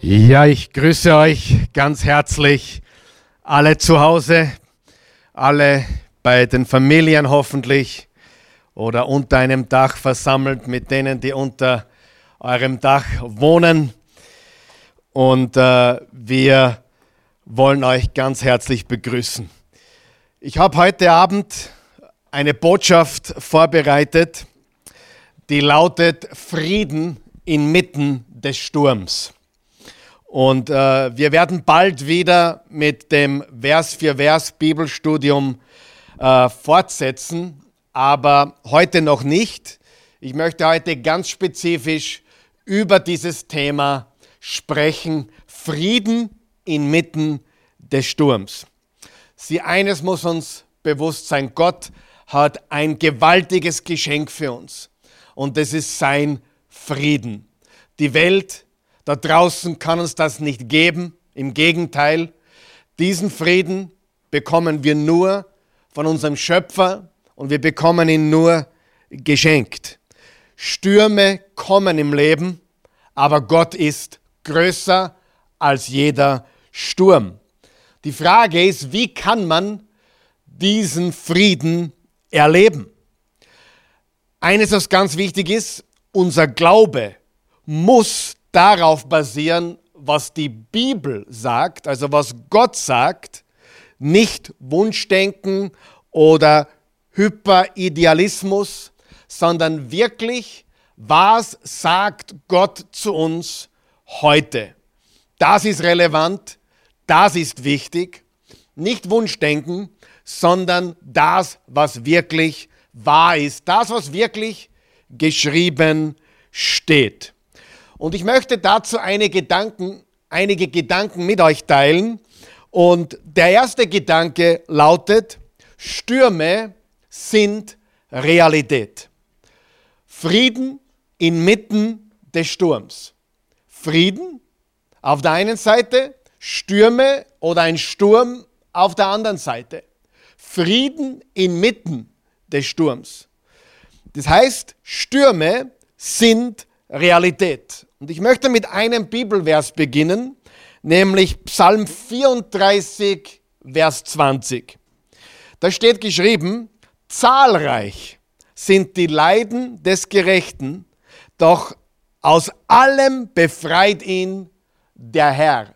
Ja, ich grüße euch ganz herzlich, alle zu Hause, alle bei den Familien hoffentlich oder unter einem Dach versammelt mit denen, die unter eurem Dach wohnen. Und äh, wir wollen euch ganz herzlich begrüßen. Ich habe heute Abend eine Botschaft vorbereitet, die lautet Frieden inmitten des Sturms. Und äh, wir werden bald wieder mit dem Vers für Vers Bibelstudium äh, fortsetzen, aber heute noch nicht. Ich möchte heute ganz spezifisch über dieses Thema sprechen, Frieden inmitten des Sturms. Sie eines muss uns bewusst sein, Gott hat ein gewaltiges Geschenk für uns und das ist sein Frieden. Die Welt da draußen kann uns das nicht geben. Im Gegenteil, diesen Frieden bekommen wir nur von unserem Schöpfer und wir bekommen ihn nur geschenkt. Stürme kommen im Leben, aber Gott ist größer als jeder Sturm. Die Frage ist, wie kann man diesen Frieden erleben? Eines, was ganz wichtig ist, unser Glaube muss darauf basieren, was die Bibel sagt, also was Gott sagt, nicht Wunschdenken oder Hyperidealismus, sondern wirklich, was sagt Gott zu uns heute. Das ist relevant, das ist wichtig. Nicht Wunschdenken, sondern das, was wirklich wahr ist, das, was wirklich geschrieben steht. Und ich möchte dazu einige Gedanken, einige Gedanken mit euch teilen. Und der erste Gedanke lautet, Stürme sind Realität. Frieden inmitten des Sturms. Frieden auf der einen Seite, Stürme oder ein Sturm auf der anderen Seite. Frieden inmitten des Sturms. Das heißt, Stürme sind Realität. Und ich möchte mit einem Bibelvers beginnen, nämlich Psalm 34, Vers 20. Da steht geschrieben, zahlreich sind die Leiden des Gerechten, doch aus allem befreit ihn der Herr.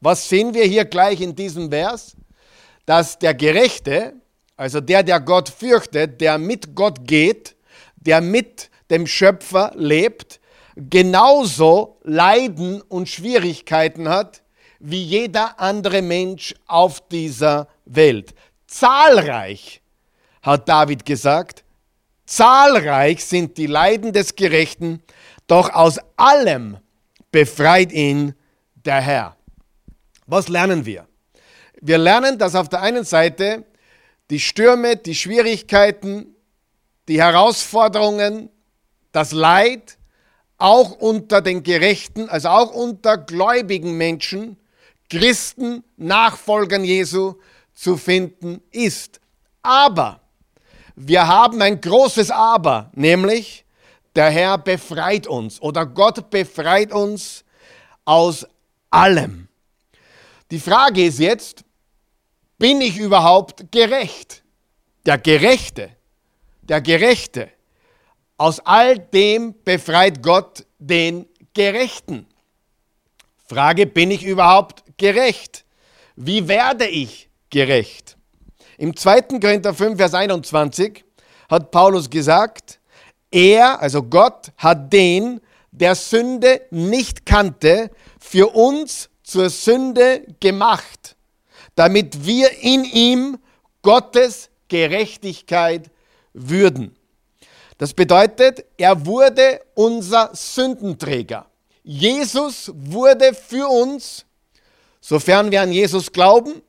Was sehen wir hier gleich in diesem Vers? Dass der Gerechte, also der, der Gott fürchtet, der mit Gott geht, der mit dem Schöpfer lebt, genauso Leiden und Schwierigkeiten hat wie jeder andere Mensch auf dieser Welt. Zahlreich, hat David gesagt, zahlreich sind die Leiden des Gerechten, doch aus allem befreit ihn der Herr. Was lernen wir? Wir lernen, dass auf der einen Seite die Stürme, die Schwierigkeiten, die Herausforderungen, das Leid auch unter den Gerechten, also auch unter gläubigen Menschen, Christen, Nachfolgern Jesu zu finden ist. Aber wir haben ein großes Aber, nämlich der Herr befreit uns oder Gott befreit uns aus allem. Die Frage ist jetzt, bin ich überhaupt gerecht? Der Gerechte, der Gerechte aus all dem befreit Gott den Gerechten. Frage, bin ich überhaupt gerecht? Wie werde ich gerecht? Im 2. Korinther 5, Vers 21 hat Paulus gesagt, er, also Gott, hat den, der Sünde nicht kannte, für uns zur Sünde gemacht, damit wir in ihm Gottes Gerechtigkeit würden. Das bedeutet, er wurde unser Sündenträger. Jesus wurde für uns, sofern wir an Jesus glauben,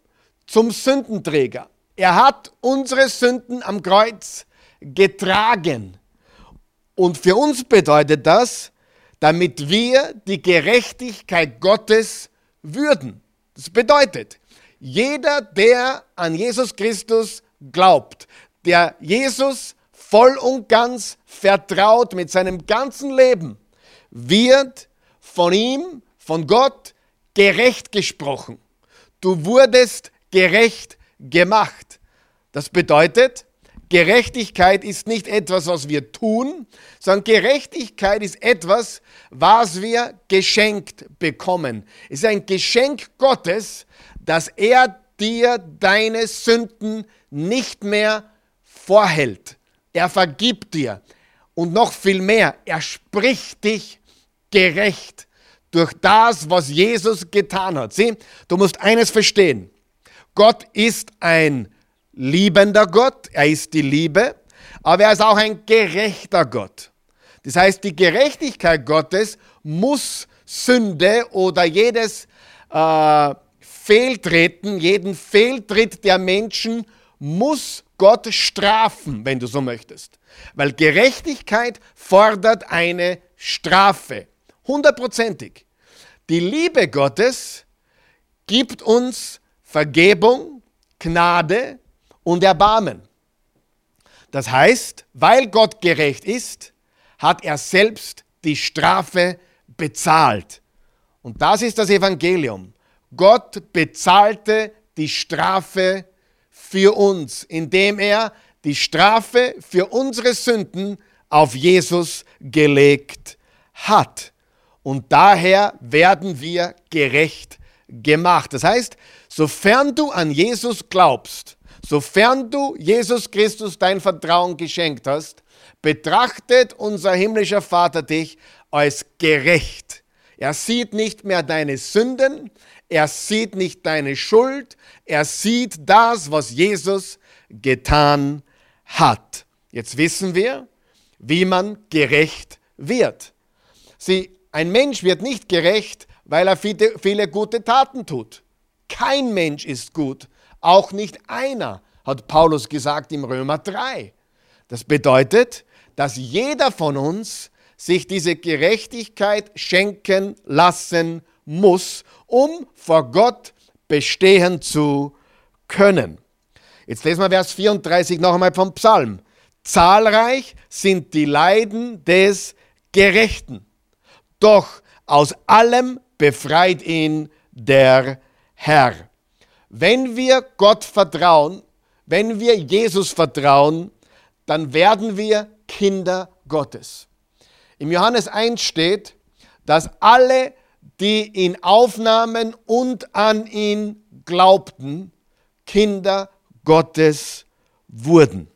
zum Sündenträger. Er hat unsere Sünden am Kreuz getragen. Und für uns bedeutet das, damit wir die Gerechtigkeit Gottes würden. Das bedeutet, jeder, der an Jesus Christus glaubt, der Jesus voll und ganz vertraut mit seinem ganzen Leben, wird von ihm von Gott gerecht gesprochen. Du wurdest gerecht gemacht. Das bedeutet, Gerechtigkeit ist nicht etwas, was wir tun, sondern Gerechtigkeit ist etwas, was wir geschenkt bekommen. Es ist ein Geschenk Gottes, dass er dir deine Sünden nicht mehr vorhält. Er vergibt dir. Und noch viel mehr, er spricht dich gerecht durch das, was Jesus getan hat. Sieh, du musst eines verstehen. Gott ist ein liebender Gott, er ist die Liebe, aber er ist auch ein gerechter Gott. Das heißt, die Gerechtigkeit Gottes muss Sünde oder jedes äh, Fehltreten, jeden Fehltritt der Menschen muss Gott strafen, wenn du so möchtest. Weil Gerechtigkeit fordert eine Strafe. Hundertprozentig. Die Liebe Gottes gibt uns Vergebung, Gnade und Erbarmen. Das heißt, weil Gott gerecht ist, hat er selbst die Strafe bezahlt. Und das ist das Evangelium. Gott bezahlte die Strafe für uns, indem er die Strafe für unsere Sünden auf Jesus gelegt hat. Und daher werden wir gerecht gemacht. Das heißt, sofern du an Jesus glaubst, Sofern du Jesus Christus dein Vertrauen geschenkt hast, betrachtet unser himmlischer Vater dich als gerecht. Er sieht nicht mehr deine Sünden, er sieht nicht deine Schuld, er sieht das, was Jesus getan hat. Jetzt wissen wir, wie man gerecht wird. Sieh, ein Mensch wird nicht gerecht, weil er viele, viele gute Taten tut. Kein Mensch ist gut, auch nicht einer, hat Paulus gesagt im Römer 3. Das bedeutet, dass jeder von uns sich diese Gerechtigkeit schenken lassen muss, um vor Gott bestehen zu können. Jetzt lesen wir Vers 34 noch einmal vom Psalm. Zahlreich sind die Leiden des Gerechten, doch aus allem befreit ihn der Herr. Wenn wir Gott vertrauen, wenn wir Jesus vertrauen, dann werden wir Kinder Gottes. Im Johannes 1 steht, dass alle, die ihn aufnahmen und an ihn glaubten, Kinder Gottes wurden.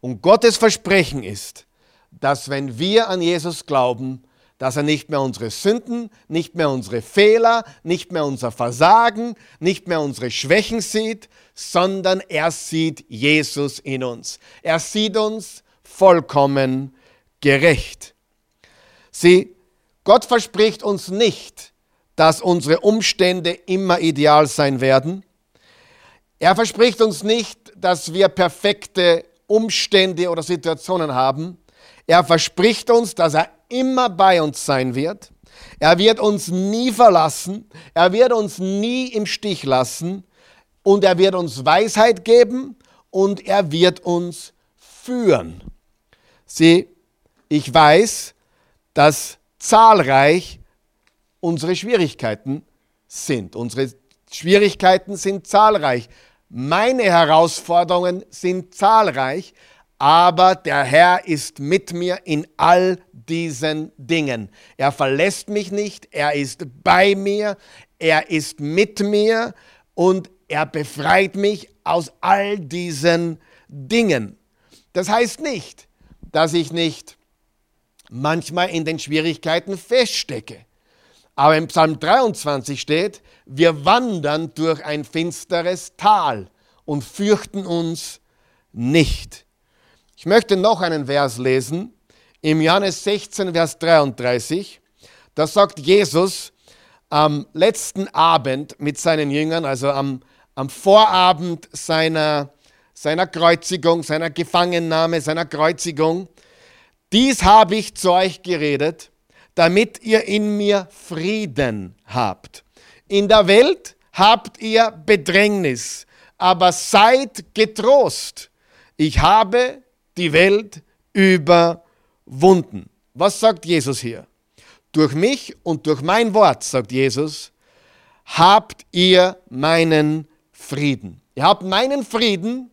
Und Gottes Versprechen ist, dass wenn wir an Jesus glauben, dass er nicht mehr unsere Sünden, nicht mehr unsere Fehler, nicht mehr unser Versagen, nicht mehr unsere Schwächen sieht, sondern er sieht Jesus in uns. Er sieht uns vollkommen gerecht. Sieh, Gott verspricht uns nicht, dass unsere Umstände immer ideal sein werden. Er verspricht uns nicht, dass wir perfekte Umstände oder Situationen haben. Er verspricht uns, dass er immer bei uns sein wird. Er wird uns nie verlassen. Er wird uns nie im Stich lassen. Und er wird uns Weisheit geben und er wird uns führen. Sieh, ich weiß, dass zahlreich unsere Schwierigkeiten sind. Unsere Schwierigkeiten sind zahlreich. Meine Herausforderungen sind zahlreich, aber der Herr ist mit mir in all diesen Dingen. Er verlässt mich nicht, er ist bei mir, er ist mit mir und er befreit mich aus all diesen Dingen. Das heißt nicht, dass ich nicht manchmal in den Schwierigkeiten feststecke. Aber im Psalm 23 steht, wir wandern durch ein finsteres Tal und fürchten uns nicht. Ich möchte noch einen Vers lesen, im Johannes 16, Vers 33. Da sagt Jesus am letzten Abend mit seinen Jüngern, also am, am Vorabend seiner, seiner Kreuzigung, seiner Gefangennahme, seiner Kreuzigung, dies habe ich zu euch geredet, damit ihr in mir Frieden habt. In der Welt habt ihr Bedrängnis, aber seid getrost. Ich habe die Welt überwunden. Was sagt Jesus hier? durch mich und durch mein Wort, sagt Jesus, habt ihr meinen Frieden. Ihr habt meinen Frieden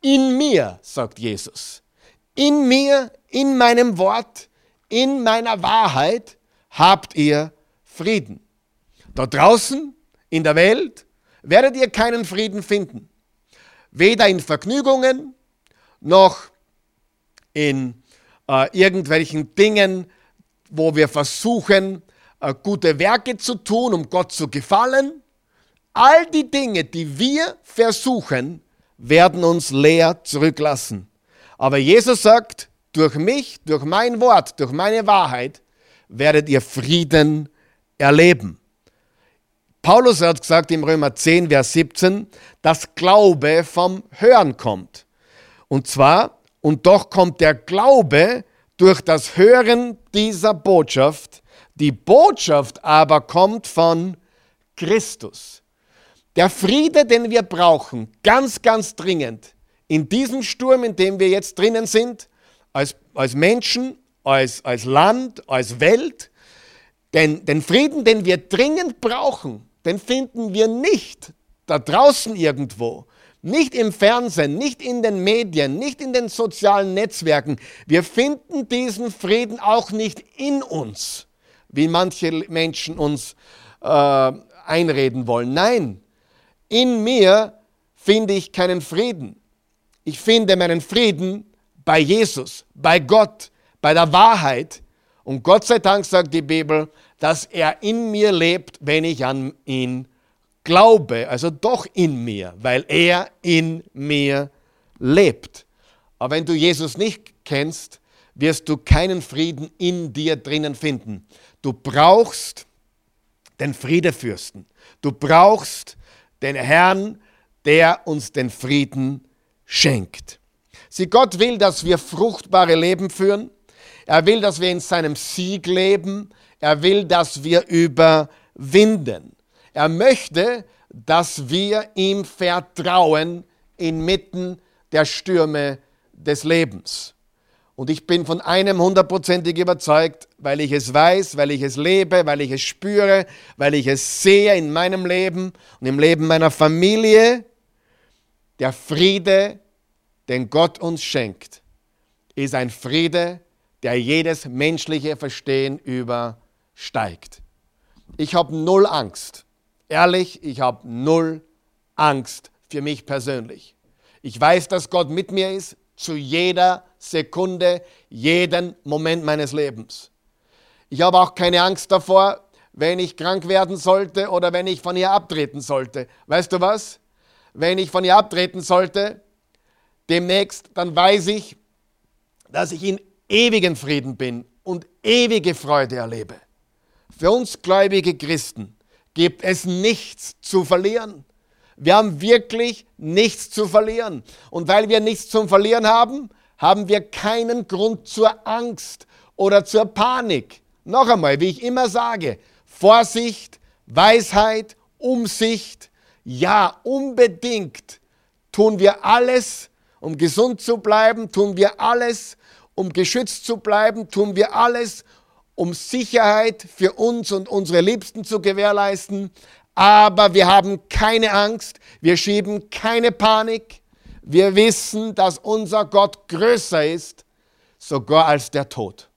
in mir, sagt Jesus. In mir, in meinem Wort, in meiner Wahrheit habt ihr Frieden. Da draußen in der Welt werdet ihr keinen Frieden finden. Weder in Vergnügungen noch in äh, irgendwelchen Dingen, wo wir versuchen, äh, gute Werke zu tun, um Gott zu gefallen. All die Dinge, die wir versuchen, werden uns leer zurücklassen. Aber Jesus sagt, durch mich, durch mein Wort, durch meine Wahrheit werdet ihr Frieden erleben. Paulus hat gesagt im Römer 10, Vers 17, dass Glaube vom Hören kommt. Und zwar, und doch kommt der Glaube durch das Hören dieser Botschaft. Die Botschaft aber kommt von Christus. Der Friede, den wir brauchen, ganz, ganz dringend, in diesem Sturm, in dem wir jetzt drinnen sind, als, als Menschen, als, als Land, als Welt, den, den Frieden, den wir dringend brauchen, den finden wir nicht da draußen irgendwo, nicht im Fernsehen, nicht in den Medien, nicht in den sozialen Netzwerken. Wir finden diesen Frieden auch nicht in uns, wie manche Menschen uns äh, einreden wollen. Nein, in mir finde ich keinen Frieden. Ich finde meinen Frieden bei Jesus, bei Gott, bei der Wahrheit. Und Gott sei Dank sagt die Bibel, dass er in mir lebt, wenn ich an ihn glaube, also doch in mir, weil er in mir lebt. Aber wenn du Jesus nicht kennst, wirst du keinen Frieden in dir drinnen finden. Du brauchst den Friedefürsten. Du brauchst den Herrn, der uns den Frieden schenkt. Sieh, Gott will, dass wir fruchtbare Leben führen. Er will, dass wir in seinem Sieg leben. Er will, dass wir überwinden. Er möchte, dass wir ihm vertrauen inmitten der Stürme des Lebens. Und ich bin von einem hundertprozentig überzeugt, weil ich es weiß, weil ich es lebe, weil ich es spüre, weil ich es sehe in meinem Leben und im Leben meiner Familie. Der Friede, den Gott uns schenkt, ist ein Friede, der jedes menschliche Verstehen übersteigt. Ich habe null Angst Ehrlich, ich habe null Angst für mich persönlich. Ich weiß, dass Gott mit mir ist zu jeder Sekunde, jeden Moment meines Lebens. Ich habe auch keine Angst davor, wenn ich krank werden sollte oder wenn ich von ihr abtreten sollte. Weißt du was? Wenn ich von ihr abtreten sollte, demnächst, dann weiß ich, dass ich in ewigen Frieden bin und ewige Freude erlebe. Für uns gläubige Christen gibt es nichts zu verlieren. Wir haben wirklich nichts zu verlieren. Und weil wir nichts zum Verlieren haben, haben wir keinen Grund zur Angst oder zur Panik. Noch einmal, wie ich immer sage, Vorsicht, Weisheit, Umsicht, ja, unbedingt tun wir alles, um gesund zu bleiben, tun wir alles, um geschützt zu bleiben, tun wir alles, um Sicherheit für uns und unsere Liebsten zu gewährleisten. Aber wir haben keine Angst, wir schieben keine Panik. Wir wissen, dass unser Gott größer ist, sogar als der Tod.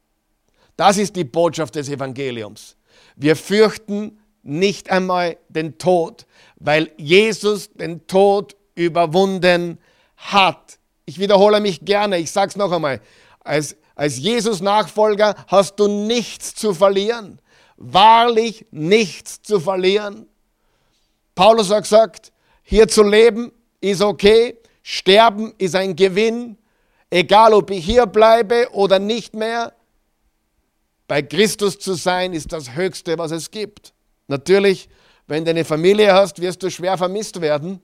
Das ist die Botschaft des Evangeliums. Wir fürchten nicht einmal den Tod, weil Jesus den Tod überwunden hat. Ich wiederhole mich gerne, ich sage es noch einmal. Als als Jesus-Nachfolger hast du nichts zu verlieren. Wahrlich nichts zu verlieren. Paulus hat gesagt, hier zu leben ist okay, sterben ist ein Gewinn, egal ob ich hier bleibe oder nicht mehr. Bei Christus zu sein ist das Höchste, was es gibt. Natürlich, wenn du eine Familie hast, wirst du schwer vermisst werden.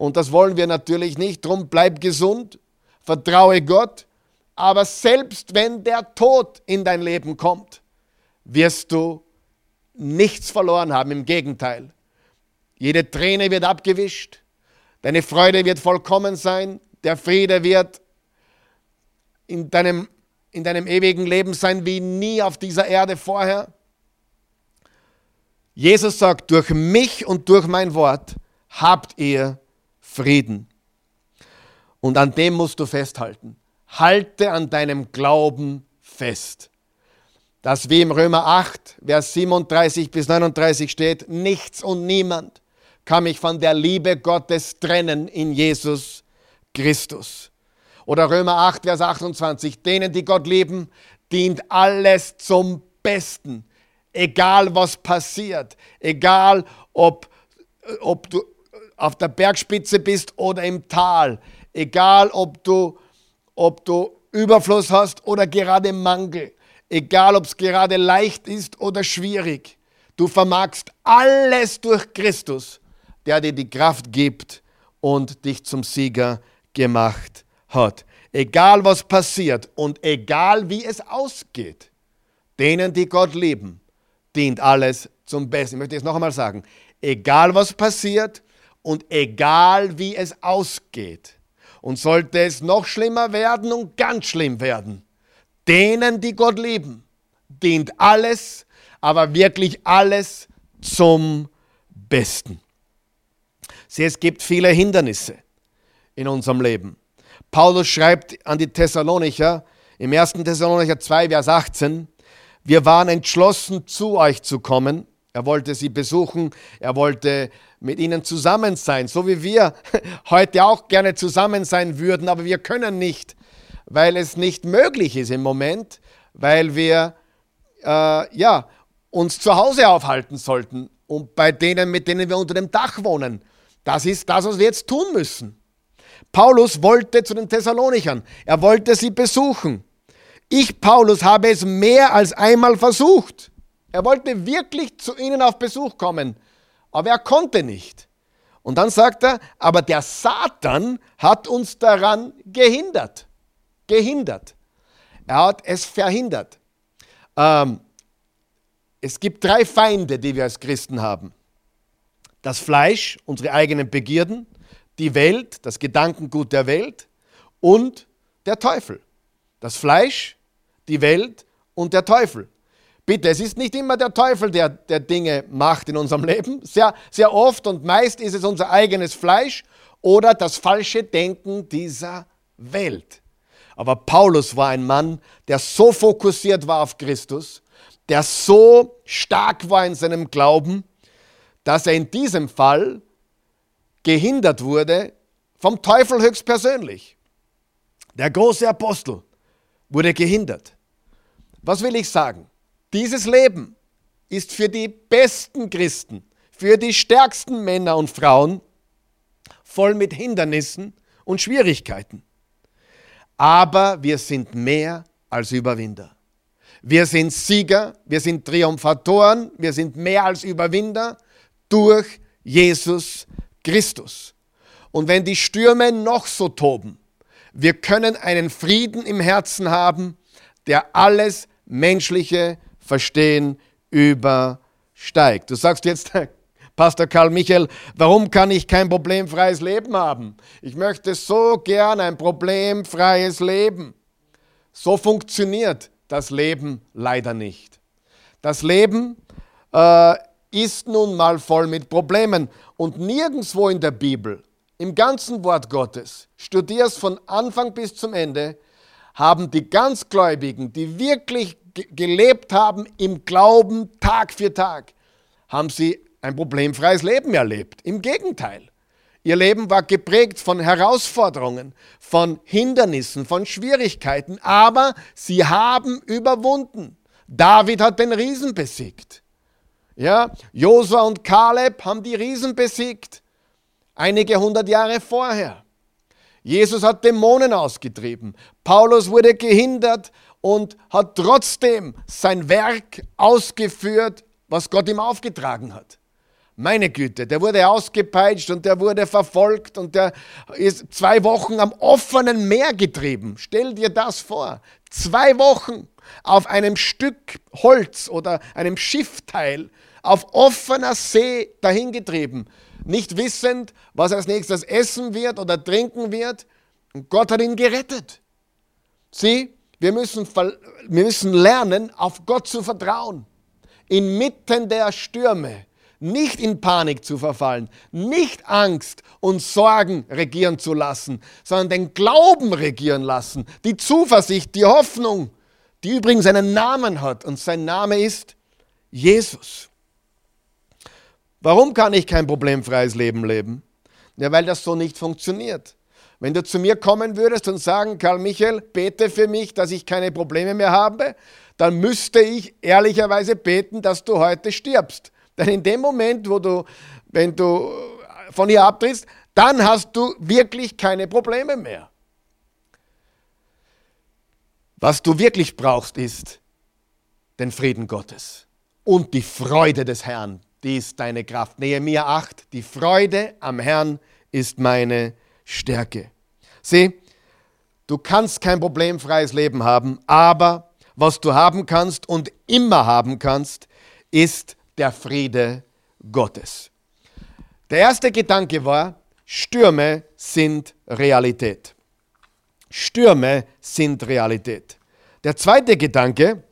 Und das wollen wir natürlich nicht. Drum bleib gesund, vertraue Gott, aber selbst wenn der Tod in dein Leben kommt, wirst du nichts verloren haben. Im Gegenteil. Jede Träne wird abgewischt. Deine Freude wird vollkommen sein. Der Friede wird in deinem, in deinem ewigen Leben sein wie nie auf dieser Erde vorher. Jesus sagt, durch mich und durch mein Wort habt ihr Frieden. Und an dem musst du festhalten. Halte an deinem Glauben fest. Das wie im Römer 8, Vers 37 bis 39 steht, nichts und niemand kann mich von der Liebe Gottes trennen in Jesus Christus. Oder Römer 8, Vers 28, denen, die Gott lieben, dient alles zum Besten. Egal was passiert, egal ob, ob du auf der Bergspitze bist oder im Tal, egal ob du, ob du Überfluss hast oder gerade Mangel, egal ob es gerade leicht ist oder schwierig, du vermagst alles durch Christus, der dir die Kraft gibt und dich zum Sieger gemacht hat. Egal was passiert und egal wie es ausgeht, denen, die Gott lieben, dient alles zum Besten. Ich möchte es noch einmal sagen. Egal was passiert und egal wie es ausgeht. Und sollte es noch schlimmer werden und ganz schlimm werden, denen, die Gott lieben, dient alles, aber wirklich alles zum Besten. Sieh, es gibt viele Hindernisse in unserem Leben. Paulus schreibt an die Thessalonicher im 1. Thessalonicher 2, Vers 18, wir waren entschlossen, zu euch zu kommen. Er wollte sie besuchen, er wollte mit ihnen zusammen sein, so wie wir heute auch gerne zusammen sein würden, aber wir können nicht, weil es nicht möglich ist im Moment, weil wir äh, ja, uns zu Hause aufhalten sollten und bei denen, mit denen wir unter dem Dach wohnen. Das ist das, was wir jetzt tun müssen. Paulus wollte zu den Thessalonichern, er wollte sie besuchen. Ich, Paulus, habe es mehr als einmal versucht. Er wollte wirklich zu ihnen auf Besuch kommen, aber er konnte nicht. Und dann sagt er, aber der Satan hat uns daran gehindert. Gehindert. Er hat es verhindert. Ähm, es gibt drei Feinde, die wir als Christen haben. Das Fleisch, unsere eigenen Begierden, die Welt, das Gedankengut der Welt und der Teufel. Das Fleisch, die Welt und der Teufel. Bitte, es ist nicht immer der Teufel, der, der Dinge macht in unserem Leben. Sehr, sehr oft und meist ist es unser eigenes Fleisch oder das falsche Denken dieser Welt. Aber Paulus war ein Mann, der so fokussiert war auf Christus, der so stark war in seinem Glauben, dass er in diesem Fall gehindert wurde vom Teufel höchstpersönlich. Der große Apostel wurde gehindert. Was will ich sagen? Dieses Leben ist für die besten Christen, für die stärksten Männer und Frauen voll mit Hindernissen und Schwierigkeiten. Aber wir sind mehr als Überwinder. Wir sind Sieger, wir sind Triumphatoren, wir sind mehr als Überwinder durch Jesus Christus. Und wenn die Stürme noch so toben, wir können einen Frieden im Herzen haben, der alles menschliche Verstehen übersteigt. Du sagst jetzt, Pastor Karl Michael, warum kann ich kein problemfreies Leben haben? Ich möchte so gern ein problemfreies Leben. So funktioniert das Leben leider nicht. Das Leben äh, ist nun mal voll mit Problemen und nirgendwo in der Bibel, im ganzen Wort Gottes, studierst von Anfang bis zum Ende, haben die Ganzgläubigen, die wirklich gelebt haben im Glauben Tag für Tag, haben sie ein problemfreies Leben erlebt. Im Gegenteil. Ihr Leben war geprägt von Herausforderungen, von Hindernissen, von Schwierigkeiten, aber sie haben überwunden. David hat den Riesen besiegt. Ja, Josua und Kaleb haben die Riesen besiegt, einige hundert Jahre vorher. Jesus hat Dämonen ausgetrieben. Paulus wurde gehindert und hat trotzdem sein Werk ausgeführt, was Gott ihm aufgetragen hat. Meine Güte, der wurde ausgepeitscht und der wurde verfolgt und der ist zwei Wochen am offenen Meer getrieben. Stell dir das vor. Zwei Wochen auf einem Stück Holz oder einem Schiffteil auf offener See dahingetrieben, nicht wissend, was er als nächstes essen wird oder trinken wird. Und Gott hat ihn gerettet. Sieh, wir müssen, wir müssen lernen, auf Gott zu vertrauen. Inmitten der Stürme, nicht in Panik zu verfallen, nicht Angst und Sorgen regieren zu lassen, sondern den Glauben regieren lassen, die Zuversicht, die Hoffnung, die übrigens einen Namen hat und sein Name ist Jesus. Warum kann ich kein problemfreies Leben leben? Ja, weil das so nicht funktioniert. Wenn du zu mir kommen würdest und sagen, Karl Michael, bete für mich, dass ich keine Probleme mehr habe, dann müsste ich ehrlicherweise beten, dass du heute stirbst. Denn in dem Moment, wo du, wenn du von hier abtrittst, dann hast du wirklich keine Probleme mehr. Was du wirklich brauchst, ist den Frieden Gottes und die Freude des Herrn. Die ist deine Kraft. Nehemiah 8, die Freude am Herrn ist meine Stärke. Sieh, du kannst kein problemfreies Leben haben, aber was du haben kannst und immer haben kannst, ist der Friede Gottes. Der erste Gedanke war, Stürme sind Realität. Stürme sind Realität. Der zweite Gedanke,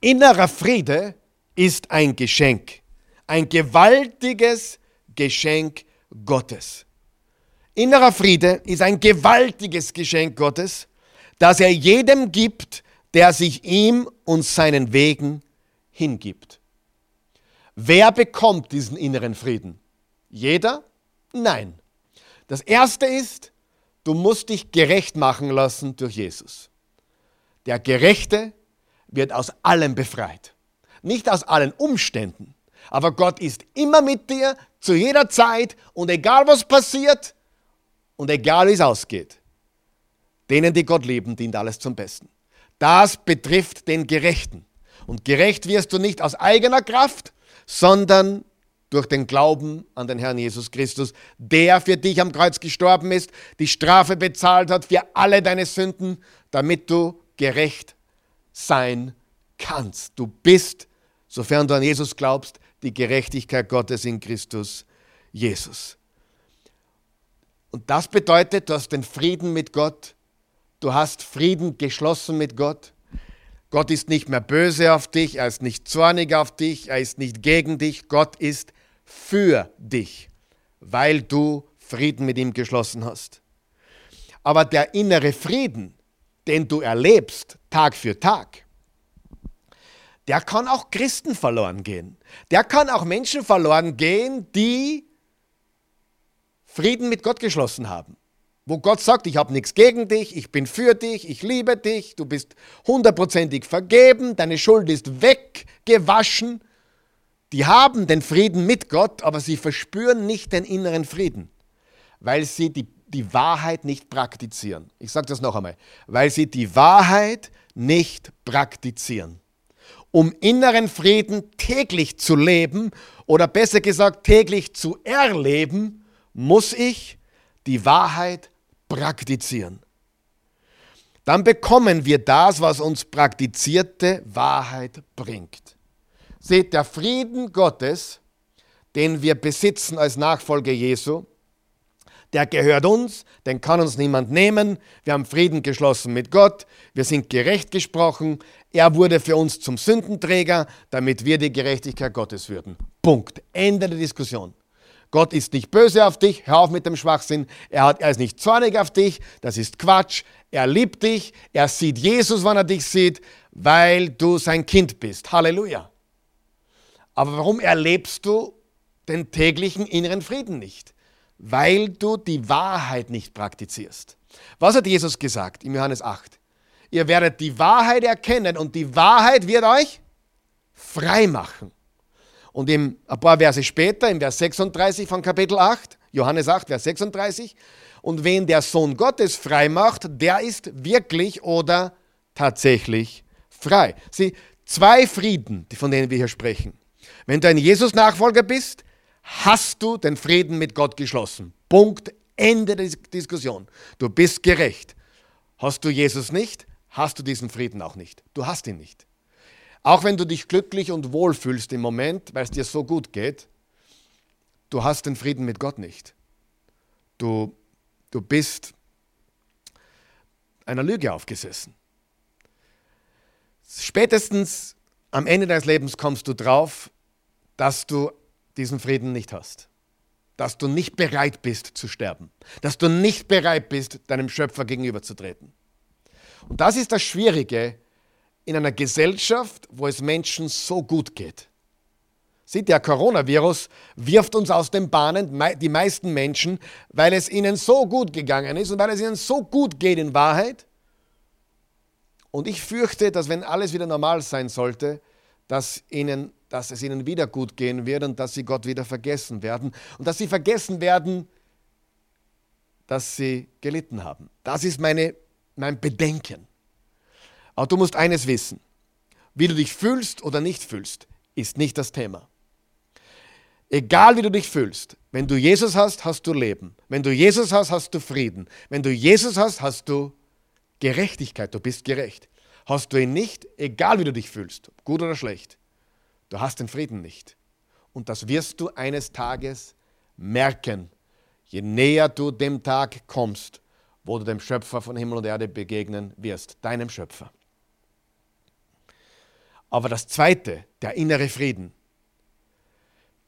innerer Friede ist ein Geschenk. Ein gewaltiges Geschenk Gottes. Innerer Friede ist ein gewaltiges Geschenk Gottes, das er jedem gibt, der sich ihm und seinen Wegen hingibt. Wer bekommt diesen inneren Frieden? Jeder? Nein. Das Erste ist, du musst dich gerecht machen lassen durch Jesus. Der Gerechte wird aus allem befreit. Nicht aus allen Umständen, aber Gott ist immer mit dir, zu jeder Zeit und egal was passiert, und egal wie es ausgeht, denen, die Gott lieben, dient alles zum Besten. Das betrifft den Gerechten. Und gerecht wirst du nicht aus eigener Kraft, sondern durch den Glauben an den Herrn Jesus Christus, der für dich am Kreuz gestorben ist, die Strafe bezahlt hat für alle deine Sünden, damit du gerecht sein kannst. Du bist, sofern du an Jesus glaubst, die Gerechtigkeit Gottes in Christus Jesus. Und das bedeutet, du hast den Frieden mit Gott, du hast Frieden geschlossen mit Gott. Gott ist nicht mehr böse auf dich, er ist nicht zornig auf dich, er ist nicht gegen dich, Gott ist für dich, weil du Frieden mit ihm geschlossen hast. Aber der innere Frieden, den du erlebst, Tag für Tag, der kann auch Christen verloren gehen. Der kann auch Menschen verloren gehen, die Frieden mit Gott geschlossen haben. Wo Gott sagt, ich habe nichts gegen dich, ich bin für dich, ich liebe dich, du bist hundertprozentig vergeben, deine Schuld ist weggewaschen. Die haben den Frieden mit Gott, aber sie verspüren nicht den inneren Frieden, weil sie die, die Wahrheit nicht praktizieren. Ich sage das noch einmal, weil sie die Wahrheit nicht praktizieren. Um inneren Frieden täglich zu leben oder besser gesagt täglich zu erleben, muss ich die Wahrheit praktizieren. Dann bekommen wir das, was uns praktizierte Wahrheit bringt. Seht, der Frieden Gottes, den wir besitzen als Nachfolger Jesu, der gehört uns, den kann uns niemand nehmen. Wir haben Frieden geschlossen mit Gott, wir sind gerecht gesprochen. Er wurde für uns zum Sündenträger, damit wir die Gerechtigkeit Gottes würden. Punkt. Ende der Diskussion. Gott ist nicht böse auf dich, hör auf mit dem Schwachsinn. Er, hat, er ist nicht zornig auf dich, das ist Quatsch. Er liebt dich, er sieht Jesus, wann er dich sieht, weil du sein Kind bist. Halleluja. Aber warum erlebst du den täglichen inneren Frieden nicht? Weil du die Wahrheit nicht praktizierst. Was hat Jesus gesagt im Johannes 8? Ihr werdet die Wahrheit erkennen und die Wahrheit wird euch frei machen. Und im, ein paar Verse später, im Vers 36 von Kapitel 8, Johannes 8, Vers 36, und wen der Sohn Gottes frei macht, der ist wirklich oder tatsächlich frei. Sie, zwei Frieden, von denen wir hier sprechen. Wenn du ein Jesus-Nachfolger bist, hast du den Frieden mit Gott geschlossen. Punkt, Ende der Diskussion. Du bist gerecht. Hast du Jesus nicht, hast du diesen Frieden auch nicht. Du hast ihn nicht. Auch wenn du dich glücklich und wohl fühlst im Moment, weil es dir so gut geht, du hast den Frieden mit Gott nicht. Du, du bist einer Lüge aufgesessen. Spätestens am Ende deines Lebens kommst du drauf, dass du diesen Frieden nicht hast. Dass du nicht bereit bist zu sterben. Dass du nicht bereit bist, deinem Schöpfer gegenüberzutreten. Und das ist das Schwierige in einer Gesellschaft, wo es Menschen so gut geht. Sieh, der Coronavirus wirft uns aus den Bahnen, die meisten Menschen, weil es ihnen so gut gegangen ist und weil es ihnen so gut geht in Wahrheit. Und ich fürchte, dass wenn alles wieder normal sein sollte, dass, ihnen, dass es ihnen wieder gut gehen wird und dass sie Gott wieder vergessen werden und dass sie vergessen werden, dass sie gelitten haben. Das ist meine, mein Bedenken. Aber du musst eines wissen. Wie du dich fühlst oder nicht fühlst, ist nicht das Thema. Egal wie du dich fühlst, wenn du Jesus hast, hast du Leben. Wenn du Jesus hast, hast du Frieden. Wenn du Jesus hast, hast du Gerechtigkeit. Du bist gerecht. Hast du ihn nicht, egal wie du dich fühlst, gut oder schlecht, du hast den Frieden nicht. Und das wirst du eines Tages merken, je näher du dem Tag kommst, wo du dem Schöpfer von Himmel und Erde begegnen wirst, deinem Schöpfer. Aber das Zweite, der innere Frieden,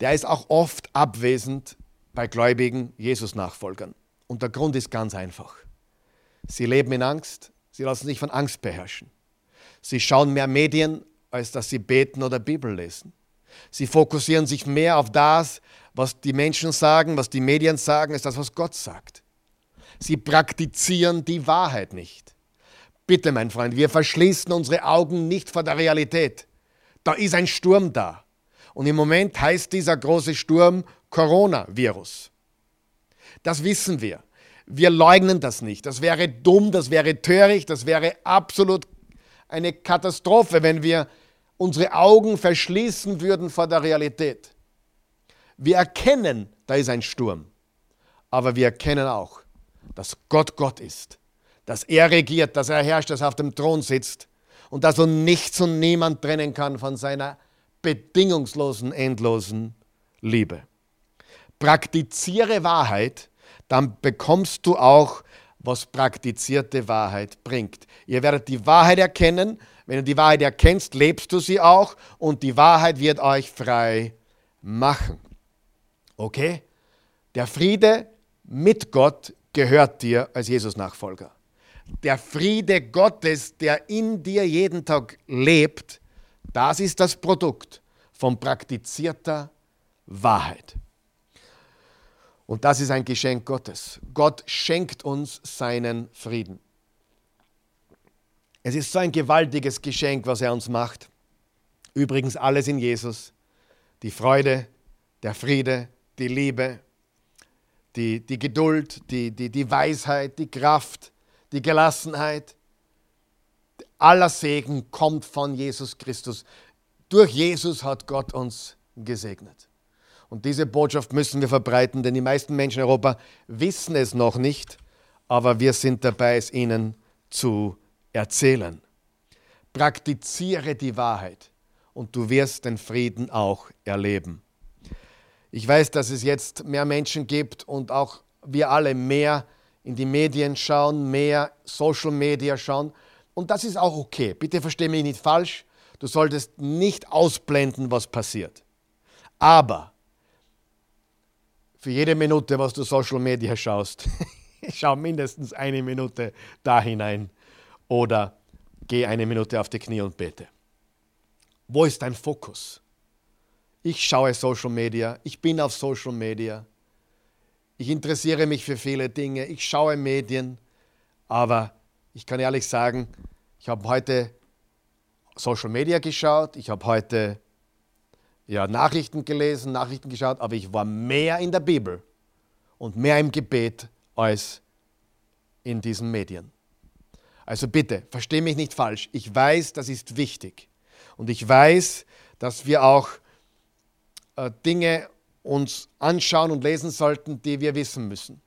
der ist auch oft abwesend bei gläubigen Jesus-Nachfolgern. Und der Grund ist ganz einfach. Sie leben in Angst, sie lassen sich von Angst beherrschen. Sie schauen mehr Medien, als dass sie beten oder Bibel lesen. Sie fokussieren sich mehr auf das, was die Menschen sagen, was die Medien sagen, als das, was Gott sagt. Sie praktizieren die Wahrheit nicht. Bitte, mein Freund, wir verschließen unsere Augen nicht vor der Realität. Da ist ein Sturm da. Und im Moment heißt dieser große Sturm Coronavirus. Das wissen wir. Wir leugnen das nicht. Das wäre dumm, das wäre töricht, das wäre absolut eine Katastrophe, wenn wir unsere Augen verschließen würden vor der Realität. Wir erkennen, da ist ein Sturm. Aber wir erkennen auch, dass Gott Gott ist, dass er regiert, dass er herrscht, dass er auf dem Thron sitzt und dass uns nichts und niemand trennen kann von seiner bedingungslosen, endlosen Liebe. Praktiziere Wahrheit, dann bekommst du auch, was praktizierte Wahrheit bringt. Ihr werdet die Wahrheit erkennen. Wenn du die Wahrheit erkennst, lebst du sie auch und die Wahrheit wird euch frei machen. Okay? Der Friede mit Gott gehört dir als Jesus-Nachfolger. Der Friede Gottes, der in dir jeden Tag lebt, das ist das Produkt von praktizierter Wahrheit. Und das ist ein Geschenk Gottes. Gott schenkt uns seinen Frieden. Es ist so ein gewaltiges Geschenk, was er uns macht. Übrigens alles in Jesus. Die Freude, der Friede, die Liebe, die, die Geduld, die, die, die Weisheit, die Kraft, die Gelassenheit, aller Segen kommt von Jesus Christus. Durch Jesus hat Gott uns gesegnet. Und diese Botschaft müssen wir verbreiten, denn die meisten Menschen in Europa wissen es noch nicht, aber wir sind dabei, es ihnen zu erzählen. Praktiziere die Wahrheit und du wirst den Frieden auch erleben. Ich weiß, dass es jetzt mehr Menschen gibt und auch wir alle mehr in die Medien schauen, mehr Social Media schauen. Und das ist auch okay. Bitte verstehe mich nicht falsch. Du solltest nicht ausblenden, was passiert. Aber für jede Minute, was du Social Media schaust, schau mindestens eine Minute da hinein oder geh eine Minute auf die Knie und bete. Wo ist dein Fokus? Ich schaue Social Media, ich bin auf Social Media, ich interessiere mich für viele Dinge, ich schaue Medien, aber ich kann ehrlich sagen, ich habe heute Social Media geschaut, ich habe heute ja, Nachrichten gelesen, Nachrichten geschaut, aber ich war mehr in der Bibel und mehr im Gebet als in diesen Medien. Also bitte, verstehe mich nicht falsch. Ich weiß, das ist wichtig. Und ich weiß, dass wir auch äh, Dinge uns anschauen und lesen sollten, die wir wissen müssen.